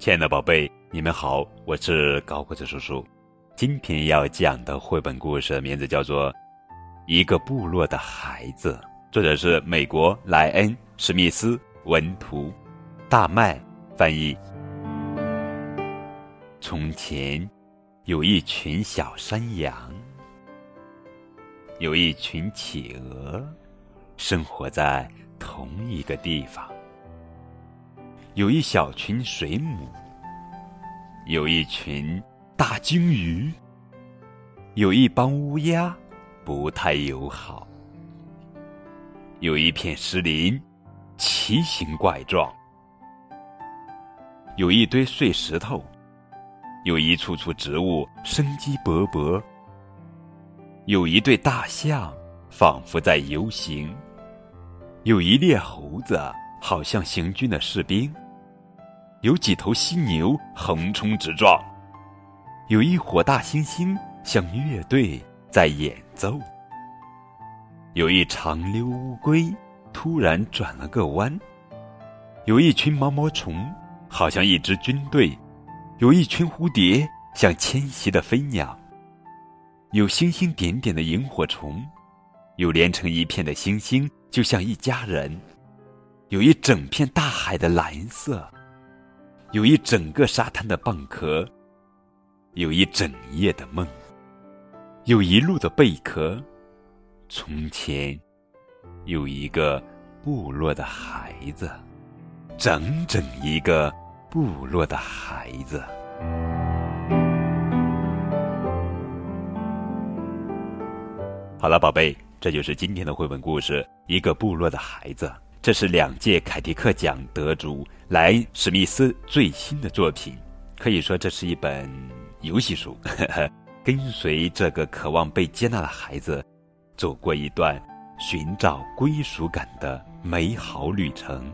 亲爱的宝贝，你们好，我是高个子叔叔。今天要讲的绘本故事名字叫做《一个部落的孩子》，作者是美国莱恩·史密斯文图，大麦翻译。从前，有一群小山羊，有一群企鹅，生活在同一个地方。有一小群水母，有一群大鲸鱼，有一帮乌鸦，不太友好。有一片石林，奇形怪状；有一堆碎石头，有一簇簇植物生机勃勃；有一对大象，仿佛在游行；有一列猴子，好像行军的士兵。有几头犀牛横冲直撞，有一伙大猩猩像乐队在演奏，有一长溜乌龟突然转了个弯，有一群毛毛虫好像一支军队，有一群蝴蝶像迁徙的飞鸟，有星星点点的萤火虫，有连成一片的星星就像一家人，有一整片大海的蓝色。有一整个沙滩的蚌壳，有一整夜的梦，有一路的贝壳。从前，有一个部落的孩子，整整一个部落的孩子。好了，宝贝，这就是今天的绘本故事《一个部落的孩子》。这是两届凯迪克奖得主莱恩·史密斯最新的作品，可以说这是一本游戏书，跟随这个渴望被接纳的孩子，走过一段寻找归属感的美好旅程。